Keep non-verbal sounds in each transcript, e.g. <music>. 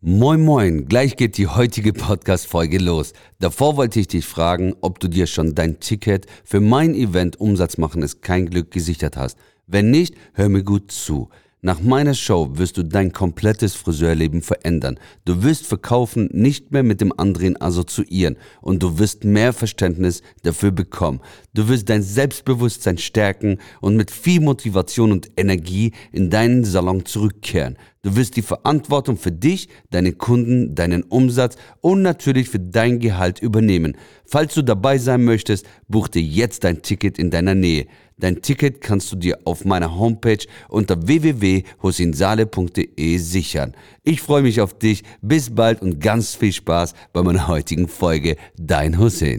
Moin Moin, gleich geht die heutige Podcast-Folge los. Davor wollte ich dich fragen, ob du dir schon dein Ticket für mein Event Umsatz machen ist kein Glück gesichert hast. Wenn nicht, hör mir gut zu. Nach meiner Show wirst du dein komplettes Friseurleben verändern. Du wirst verkaufen nicht mehr mit dem anderen assoziieren und du wirst mehr Verständnis dafür bekommen. Du wirst dein Selbstbewusstsein stärken und mit viel Motivation und Energie in deinen Salon zurückkehren. Du wirst die Verantwortung für dich, deine Kunden, deinen Umsatz und natürlich für dein Gehalt übernehmen. Falls du dabei sein möchtest, buch dir jetzt dein Ticket in deiner Nähe. Dein Ticket kannst du dir auf meiner Homepage unter www.hosinsale.de sichern. Ich freue mich auf dich. Bis bald und ganz viel Spaß bei meiner heutigen Folge. Dein Hussein.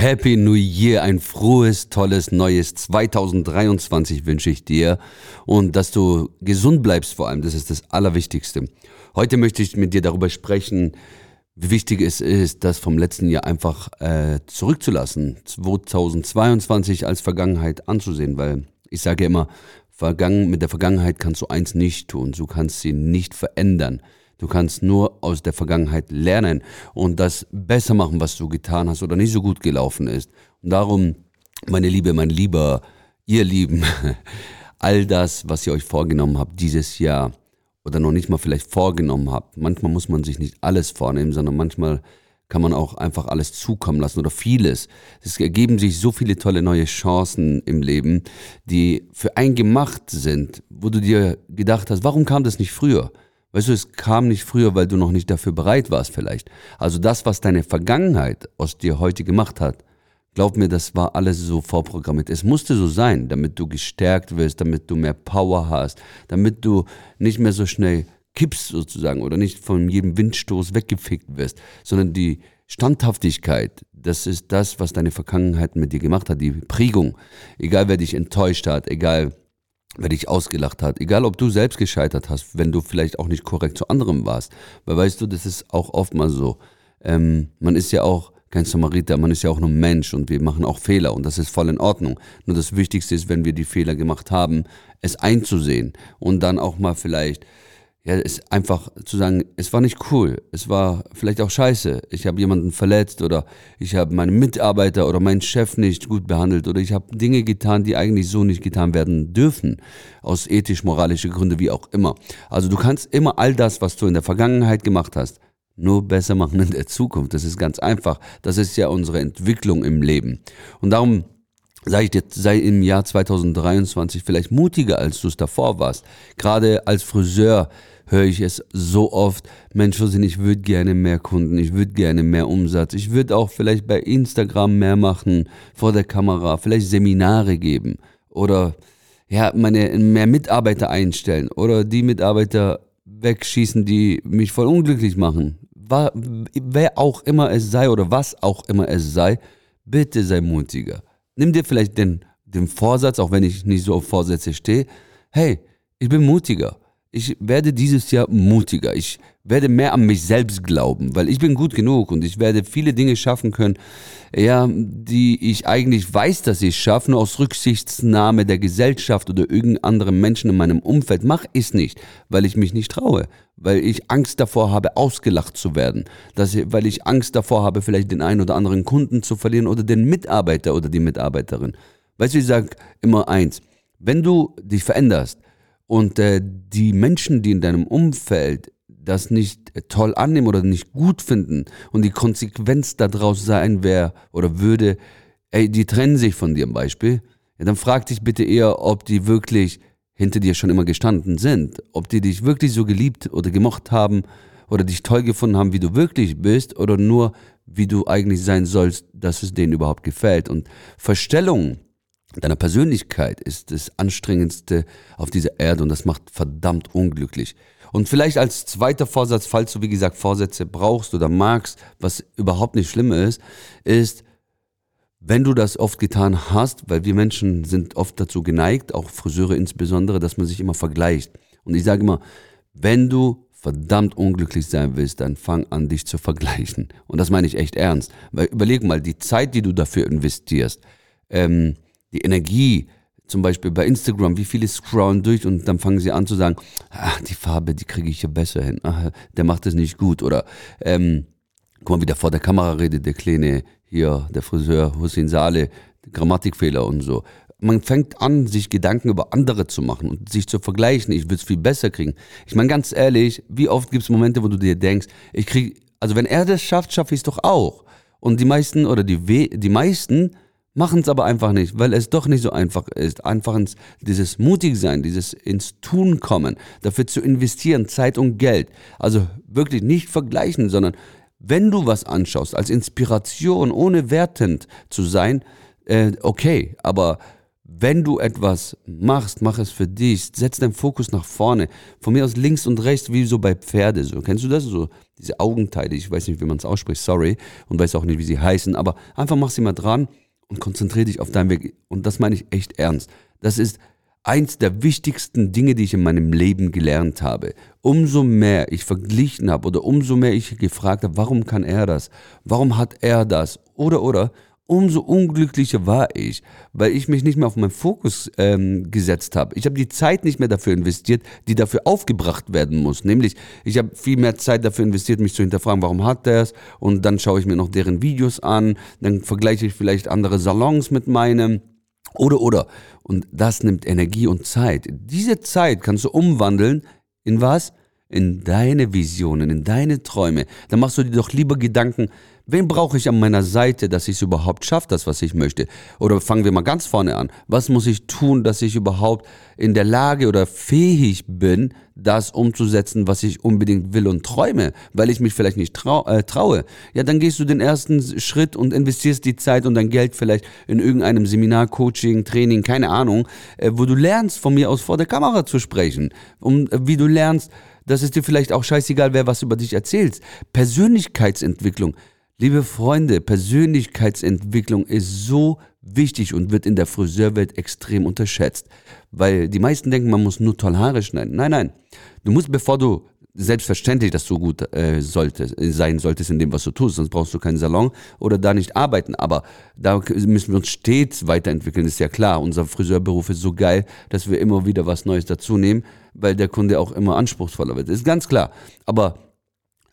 Happy New Year, ein frohes, tolles, neues 2023 wünsche ich dir und dass du gesund bleibst vor allem, das ist das Allerwichtigste. Heute möchte ich mit dir darüber sprechen, wie wichtig es ist, das vom letzten Jahr einfach äh, zurückzulassen, 2022 als Vergangenheit anzusehen, weil ich sage immer, Vergangen, mit der Vergangenheit kannst du eins nicht tun, du kannst sie nicht verändern. Du kannst nur aus der Vergangenheit lernen und das besser machen, was du getan hast oder nicht so gut gelaufen ist. Und darum, meine Liebe, mein Lieber, ihr Lieben, <laughs> all das, was ihr euch vorgenommen habt dieses Jahr oder noch nicht mal vielleicht vorgenommen habt. Manchmal muss man sich nicht alles vornehmen, sondern manchmal kann man auch einfach alles zukommen lassen oder vieles. Es ergeben sich so viele tolle neue Chancen im Leben, die für einen gemacht sind, wo du dir gedacht hast, warum kam das nicht früher? Weißt du, es kam nicht früher, weil du noch nicht dafür bereit warst vielleicht. Also das, was deine Vergangenheit aus dir heute gemacht hat, glaub mir, das war alles so vorprogrammiert. Es musste so sein, damit du gestärkt wirst, damit du mehr Power hast, damit du nicht mehr so schnell kippst sozusagen oder nicht von jedem Windstoß weggefickt wirst, sondern die Standhaftigkeit, das ist das, was deine Vergangenheit mit dir gemacht hat, die Prägung. Egal wer dich enttäuscht hat, egal wer dich ausgelacht hat, egal ob du selbst gescheitert hast, wenn du vielleicht auch nicht korrekt zu anderem warst. Weil weißt du, das ist auch oft mal so. Ähm, man ist ja auch kein Samariter, man ist ja auch nur Mensch und wir machen auch Fehler und das ist voll in Ordnung. Nur das Wichtigste ist, wenn wir die Fehler gemacht haben, es einzusehen und dann auch mal vielleicht ja, ist einfach zu sagen, es war nicht cool, es war vielleicht auch scheiße, ich habe jemanden verletzt oder ich habe meinen Mitarbeiter oder meinen Chef nicht gut behandelt oder ich habe Dinge getan, die eigentlich so nicht getan werden dürfen, aus ethisch-moralischen Gründen, wie auch immer. Also du kannst immer all das, was du in der Vergangenheit gemacht hast, nur besser machen in der Zukunft. Das ist ganz einfach. Das ist ja unsere Entwicklung im Leben. Und darum sage ich dir, sei im Jahr 2023 vielleicht mutiger, als du es davor warst. Gerade als Friseur höre ich es so oft, Mensch, ich würde gerne mehr Kunden, ich würde gerne mehr Umsatz, ich würde auch vielleicht bei Instagram mehr machen, vor der Kamera, vielleicht Seminare geben oder ja, meine mehr Mitarbeiter einstellen oder die Mitarbeiter wegschießen, die mich voll unglücklich machen. wer auch immer es sei oder was auch immer es sei, bitte sei mutiger. Nimm dir vielleicht den, den Vorsatz, auch wenn ich nicht so auf Vorsätze stehe, hey, ich bin mutiger ich werde dieses Jahr mutiger. Ich werde mehr an mich selbst glauben, weil ich bin gut genug und ich werde viele Dinge schaffen können, ja, die ich eigentlich weiß, dass ich schaffe, nur aus Rücksichtnahme der Gesellschaft oder irgendeinem anderen Menschen in meinem Umfeld mache ich es nicht, weil ich mich nicht traue, weil ich Angst davor habe, ausgelacht zu werden, dass ich, weil ich Angst davor habe, vielleicht den einen oder anderen Kunden zu verlieren oder den Mitarbeiter oder die Mitarbeiterin. Weißt du, ich sage immer eins, wenn du dich veränderst, und äh, die Menschen, die in deinem Umfeld das nicht toll annehmen oder nicht gut finden und die Konsequenz daraus sein wäre oder würde, ey, die trennen sich von dir im Beispiel, ja, dann frag dich bitte eher, ob die wirklich hinter dir schon immer gestanden sind, ob die dich wirklich so geliebt oder gemocht haben oder dich toll gefunden haben, wie du wirklich bist oder nur, wie du eigentlich sein sollst, dass es denen überhaupt gefällt. Und Verstellungen deiner Persönlichkeit ist das Anstrengendste auf dieser Erde und das macht verdammt unglücklich. Und vielleicht als zweiter Vorsatz, falls du wie gesagt Vorsätze brauchst oder magst, was überhaupt nicht schlimm ist, ist, wenn du das oft getan hast, weil wir Menschen sind oft dazu geneigt, auch Friseure insbesondere, dass man sich immer vergleicht. Und ich sage immer, wenn du verdammt unglücklich sein willst, dann fang an, dich zu vergleichen. Und das meine ich echt ernst. Weil überleg mal, die Zeit, die du dafür investierst, ähm, die Energie, zum Beispiel bei Instagram, wie viele scrollen durch und dann fangen sie an zu sagen, ach, die Farbe, die kriege ich hier besser hin, ach, der macht es nicht gut. Oder ähm, guck mal, wie der vor der Kamera redet, der Kleine hier, der Friseur Hussein Saleh, Grammatikfehler und so. Man fängt an, sich Gedanken über andere zu machen und sich zu vergleichen. Ich will es viel besser kriegen. Ich meine, ganz ehrlich, wie oft gibt es Momente, wo du dir denkst, ich kriege, also wenn er das schafft, schaffe ich es doch auch. Und die meisten oder die, die meisten machen es aber einfach nicht, weil es doch nicht so einfach ist. Einfach ins, dieses Mutigsein, dieses ins Tun kommen, dafür zu investieren, Zeit und Geld. Also wirklich nicht vergleichen, sondern wenn du was anschaust, als Inspiration, ohne wertend zu sein, äh, okay, aber wenn du etwas machst, mach es für dich, setz deinen Fokus nach vorne. Von mir aus links und rechts, wie so bei Pferde. So. Kennst du das? So diese Augenteile, ich weiß nicht, wie man es ausspricht, sorry, und weiß auch nicht, wie sie heißen, aber einfach mach sie mal dran und konzentriere dich auf deinen Weg. Und das meine ich echt ernst. Das ist eins der wichtigsten Dinge, die ich in meinem Leben gelernt habe. Umso mehr ich verglichen habe oder umso mehr ich gefragt habe, warum kann er das? Warum hat er das? Oder, oder, umso unglücklicher war ich, weil ich mich nicht mehr auf meinen Fokus ähm, gesetzt habe. Ich habe die Zeit nicht mehr dafür investiert, die dafür aufgebracht werden muss. Nämlich, ich habe viel mehr Zeit dafür investiert, mich zu hinterfragen, warum hat der es? Und dann schaue ich mir noch deren Videos an, dann vergleiche ich vielleicht andere Salons mit meinem. Oder, oder. Und das nimmt Energie und Zeit. Diese Zeit kannst du umwandeln in was? In deine Visionen, in deine Träume. Dann machst du dir doch lieber Gedanken, Wen brauche ich an meiner Seite, dass ich es überhaupt schaffe, das, was ich möchte? Oder fangen wir mal ganz vorne an. Was muss ich tun, dass ich überhaupt in der Lage oder fähig bin, das umzusetzen, was ich unbedingt will und träume, weil ich mich vielleicht nicht trau äh, traue? Ja, dann gehst du den ersten Schritt und investierst die Zeit und dein Geld vielleicht in irgendeinem Seminar, Coaching, Training, keine Ahnung, äh, wo du lernst, von mir aus vor der Kamera zu sprechen. Und äh, wie du lernst, dass es dir vielleicht auch scheißegal, wer was über dich erzählt. Persönlichkeitsentwicklung. Liebe Freunde, Persönlichkeitsentwicklung ist so wichtig und wird in der Friseurwelt extrem unterschätzt. Weil die meisten denken, man muss nur toll Haare schneiden. Nein, nein. Du musst, bevor du selbstverständlich, dass du gut äh, solltest, sein solltest in dem, was du tust, sonst brauchst du keinen Salon oder da nicht arbeiten. Aber da müssen wir uns stets weiterentwickeln, ist ja klar. Unser Friseurberuf ist so geil, dass wir immer wieder was Neues dazu nehmen, weil der Kunde auch immer anspruchsvoller wird. Ist ganz klar. Aber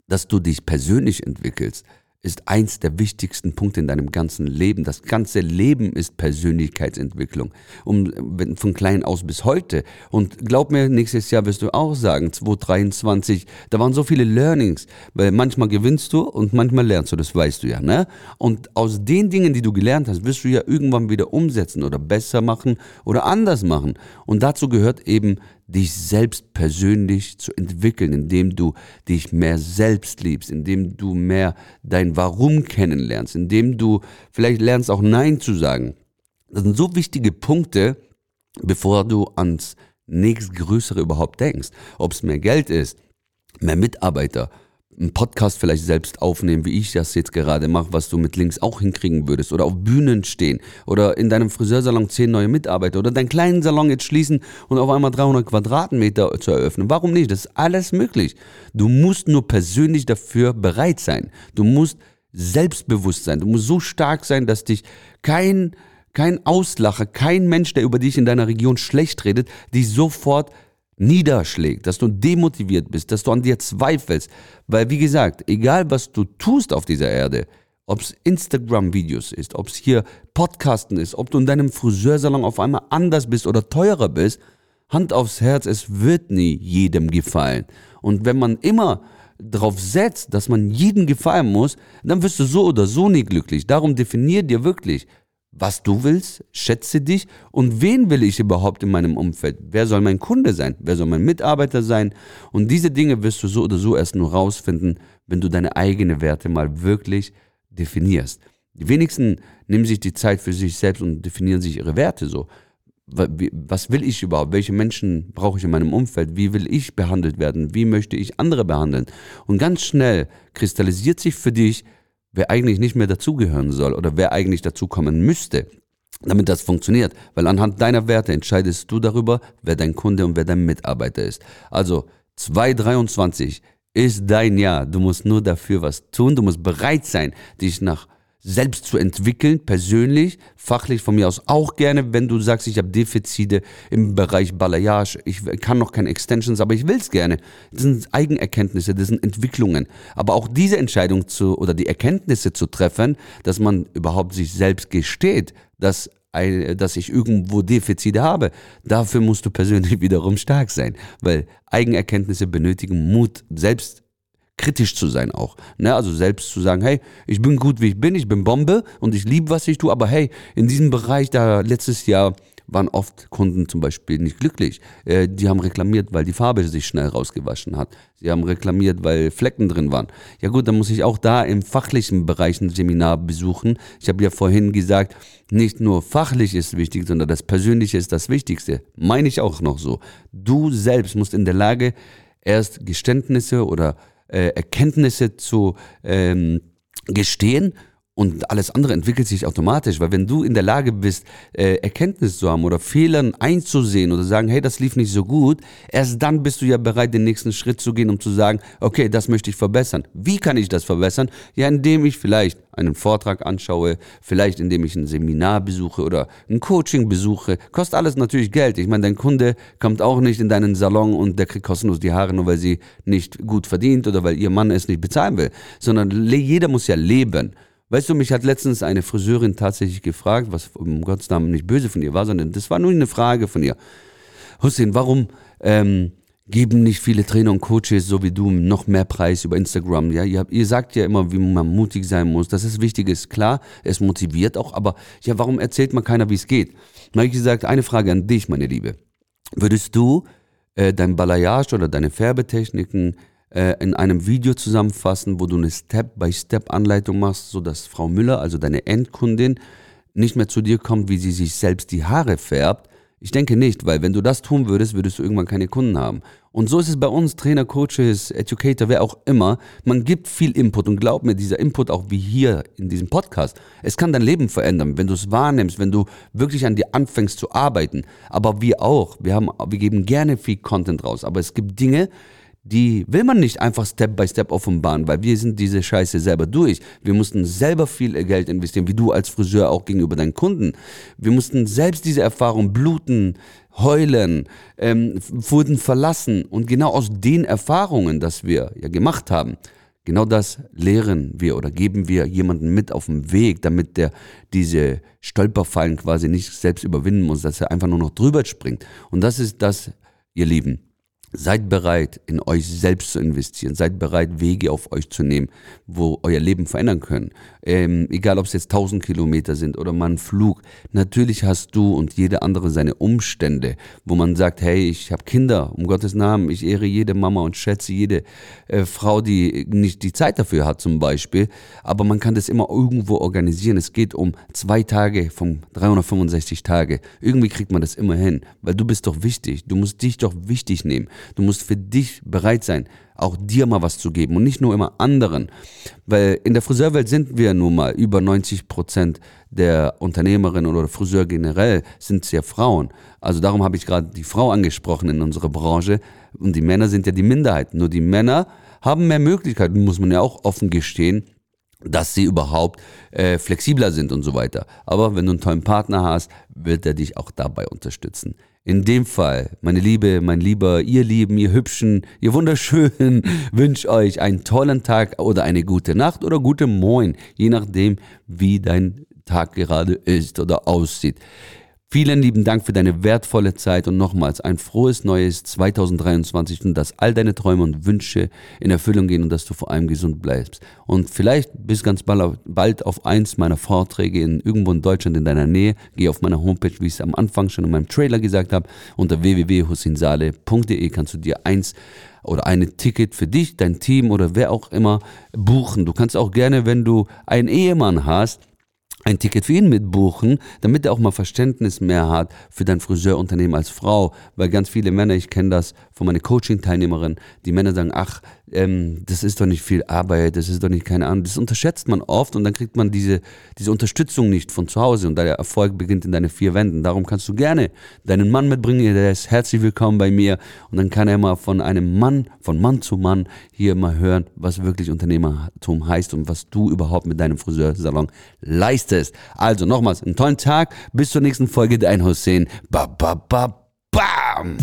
dass du dich persönlich entwickelst, ist eins der wichtigsten Punkte in deinem ganzen Leben. Das ganze Leben ist Persönlichkeitsentwicklung. Um, von klein aus bis heute. Und glaub mir, nächstes Jahr wirst du auch sagen, 2023, da waren so viele Learnings. Weil manchmal gewinnst du und manchmal lernst du, das weißt du ja, ne? Und aus den Dingen, die du gelernt hast, wirst du ja irgendwann wieder umsetzen oder besser machen oder anders machen. Und dazu gehört eben dich selbst persönlich zu entwickeln, indem du dich mehr selbst liebst, indem du mehr dein Warum kennenlernst, indem du vielleicht lernst auch Nein zu sagen. Das sind so wichtige Punkte, bevor du ans nächstgrößere überhaupt denkst. Ob es mehr Geld ist, mehr Mitarbeiter, einen Podcast vielleicht selbst aufnehmen, wie ich das jetzt gerade mache, was du mit Links auch hinkriegen würdest. Oder auf Bühnen stehen. Oder in deinem Friseursalon zehn neue Mitarbeiter. Oder deinen kleinen Salon jetzt schließen und auf einmal 300 Quadratmeter zu eröffnen. Warum nicht? Das ist alles möglich. Du musst nur persönlich dafür bereit sein. Du musst selbstbewusst sein. Du musst so stark sein, dass dich kein, kein Auslacher, kein Mensch, der über dich in deiner Region schlecht redet, dich sofort niederschlägt, dass du demotiviert bist, dass du an dir zweifelst. Weil, wie gesagt, egal was du tust auf dieser Erde, ob es Instagram-Videos ist, ob es hier Podcasten ist, ob du in deinem Friseursalon auf einmal anders bist oder teurer bist, Hand aufs Herz, es wird nie jedem gefallen. Und wenn man immer darauf setzt, dass man jedem gefallen muss, dann wirst du so oder so nie glücklich. Darum definier dir wirklich, was du willst, schätze dich und wen will ich überhaupt in meinem Umfeld? Wer soll mein Kunde sein? Wer soll mein Mitarbeiter sein? Und diese Dinge wirst du so oder so erst nur rausfinden, wenn du deine eigenen Werte mal wirklich definierst. Die wenigsten nehmen sich die Zeit für sich selbst und definieren sich ihre Werte so. Was will ich überhaupt? Welche Menschen brauche ich in meinem Umfeld? Wie will ich behandelt werden? Wie möchte ich andere behandeln? Und ganz schnell kristallisiert sich für dich, wer eigentlich nicht mehr dazugehören soll oder wer eigentlich dazukommen müsste, damit das funktioniert. Weil anhand deiner Werte entscheidest du darüber, wer dein Kunde und wer dein Mitarbeiter ist. Also 2023 ist dein Jahr. Du musst nur dafür was tun. Du musst bereit sein, dich nach selbst zu entwickeln, persönlich, fachlich von mir aus auch gerne, wenn du sagst, ich habe Defizite im Bereich Balayage, ich kann noch keine Extensions, aber ich will es gerne. Das sind Eigenerkenntnisse, das sind Entwicklungen. Aber auch diese Entscheidung zu oder die Erkenntnisse zu treffen, dass man überhaupt sich selbst gesteht, dass dass ich irgendwo Defizite habe. Dafür musst du persönlich <laughs> wiederum stark sein, weil Eigenerkenntnisse benötigen Mut, selbst kritisch zu sein auch. Ne? Also selbst zu sagen, hey, ich bin gut, wie ich bin, ich bin Bombe und ich liebe, was ich tue, aber hey, in diesem Bereich, da letztes Jahr waren oft Kunden zum Beispiel nicht glücklich. Äh, die haben reklamiert, weil die Farbe sich schnell rausgewaschen hat. Sie haben reklamiert, weil Flecken drin waren. Ja gut, dann muss ich auch da im fachlichen Bereich ein Seminar besuchen. Ich habe ja vorhin gesagt, nicht nur fachlich ist wichtig, sondern das Persönliche ist das Wichtigste. Meine ich auch noch so. Du selbst musst in der Lage erst Geständnisse oder Erkenntnisse zu ähm, gestehen und alles andere entwickelt sich automatisch, weil wenn du in der Lage bist, äh, Erkenntnis zu haben oder Fehlern einzusehen oder sagen, hey, das lief nicht so gut, erst dann bist du ja bereit, den nächsten Schritt zu gehen, um zu sagen, okay, das möchte ich verbessern. Wie kann ich das verbessern? Ja, indem ich vielleicht einen Vortrag anschaue, vielleicht indem ich ein Seminar besuche oder ein Coaching besuche. Kostet alles natürlich Geld. Ich meine, dein Kunde kommt auch nicht in deinen Salon und der kriegt kostenlos die Haare, nur weil sie nicht gut verdient oder weil ihr Mann es nicht bezahlen will, sondern jeder muss ja leben. Weißt du, mich hat letztens eine Friseurin tatsächlich gefragt, was um Gottes Namen nicht böse von ihr war, sondern das war nur eine Frage von ihr. Hussein, warum ähm, geben nicht viele Trainer und Coaches, so wie du, noch mehr Preis über Instagram? Ja, ihr, ihr sagt ja immer, wie man mutig sein muss. Das ist wichtig, ist klar, es motiviert auch, aber ja, warum erzählt man keiner, wie es geht? Dann habe ich gesagt, eine Frage an dich, meine Liebe. Würdest du äh, dein Balayage oder deine Färbetechniken äh, in einem Video zusammenfassen, wo du eine Step-by-Step-Anleitung machst, sodass Frau Müller, also deine Endkundin, nicht mehr zu dir kommt, wie sie sich selbst die Haare färbt. Ich denke nicht, weil wenn du das tun würdest, würdest du irgendwann keine Kunden haben. Und so ist es bei uns, Trainer, Coaches, Educator, wer auch immer. Man gibt viel Input und glaub mir, dieser Input auch wie hier in diesem Podcast, es kann dein Leben verändern, wenn du es wahrnimmst, wenn du wirklich an dir anfängst zu arbeiten. Aber wir auch, wir, haben, wir geben gerne viel Content raus, aber es gibt Dinge, die will man nicht einfach Step by Step offenbaren, weil wir sind diese Scheiße selber durch. Wir mussten selber viel Geld investieren, wie du als Friseur auch gegenüber deinen Kunden. Wir mussten selbst diese Erfahrung bluten, heulen, ähm, wurden verlassen. Und genau aus den Erfahrungen, das wir ja gemacht haben, genau das lehren wir oder geben wir jemanden mit auf den Weg, damit der diese Stolperfallen quasi nicht selbst überwinden muss, dass er einfach nur noch drüber springt. Und das ist das, ihr Lieben Seid bereit, in euch selbst zu investieren. Seid bereit, Wege auf euch zu nehmen, wo euer Leben verändern können. Ähm, egal, ob es jetzt 1000 Kilometer sind oder mal ein Flug. Natürlich hast du und jeder andere seine Umstände, wo man sagt, hey, ich habe Kinder, um Gottes Namen. Ich ehre jede Mama und schätze jede äh, Frau, die nicht die Zeit dafür hat zum Beispiel. Aber man kann das immer irgendwo organisieren. Es geht um zwei Tage von 365 Tage. Irgendwie kriegt man das immer hin, weil du bist doch wichtig. Du musst dich doch wichtig nehmen. Du musst für dich bereit sein, auch dir mal was zu geben und nicht nur immer anderen. Weil in der Friseurwelt sind wir nun mal über 90 Prozent der Unternehmerinnen oder Friseur generell sind ja Frauen. Also darum habe ich gerade die Frau angesprochen in unserer Branche und die Männer sind ja die Minderheit. Nur die Männer haben mehr Möglichkeiten, muss man ja auch offen gestehen dass sie überhaupt äh, flexibler sind und so weiter. Aber wenn du einen tollen Partner hast, wird er dich auch dabei unterstützen. In dem Fall, meine Liebe, mein Lieber, ihr Lieben, ihr Hübschen, ihr Wunderschönen, <laughs> wünsche euch einen tollen Tag oder eine gute Nacht oder gute Moin, je nachdem, wie dein Tag gerade ist oder aussieht. Vielen lieben Dank für deine wertvolle Zeit und nochmals ein frohes neues 2023 und dass all deine Träume und Wünsche in Erfüllung gehen und dass du vor allem gesund bleibst. Und vielleicht bist ganz bald auf eins meiner Vorträge in irgendwo in Deutschland in deiner Nähe. Geh auf meiner Homepage, wie ich es am Anfang schon in meinem Trailer gesagt habe, unter www.hussinsale.de kannst du dir eins oder ein Ticket für dich, dein Team oder wer auch immer buchen. Du kannst auch gerne, wenn du einen Ehemann hast, ein Ticket für ihn mitbuchen, damit er auch mal Verständnis mehr hat für dein Friseurunternehmen als Frau. Weil ganz viele Männer, ich kenne das von meiner Coaching-Teilnehmerin, die Männer sagen, ach, ähm, das ist doch nicht viel Arbeit, das ist doch nicht keine Ahnung. Das unterschätzt man oft und dann kriegt man diese, diese Unterstützung nicht von zu Hause und der Erfolg beginnt in deine vier Wänden. Darum kannst du gerne deinen Mann mitbringen, der ist herzlich willkommen bei mir und dann kann er mal von einem Mann, von Mann zu Mann hier mal hören, was wirklich Unternehmertum heißt und was du überhaupt mit deinem Friseursalon leistest. Also nochmals, einen tollen Tag, bis zur nächsten Folge, dein Hussein. Ba, ba, ba, bam!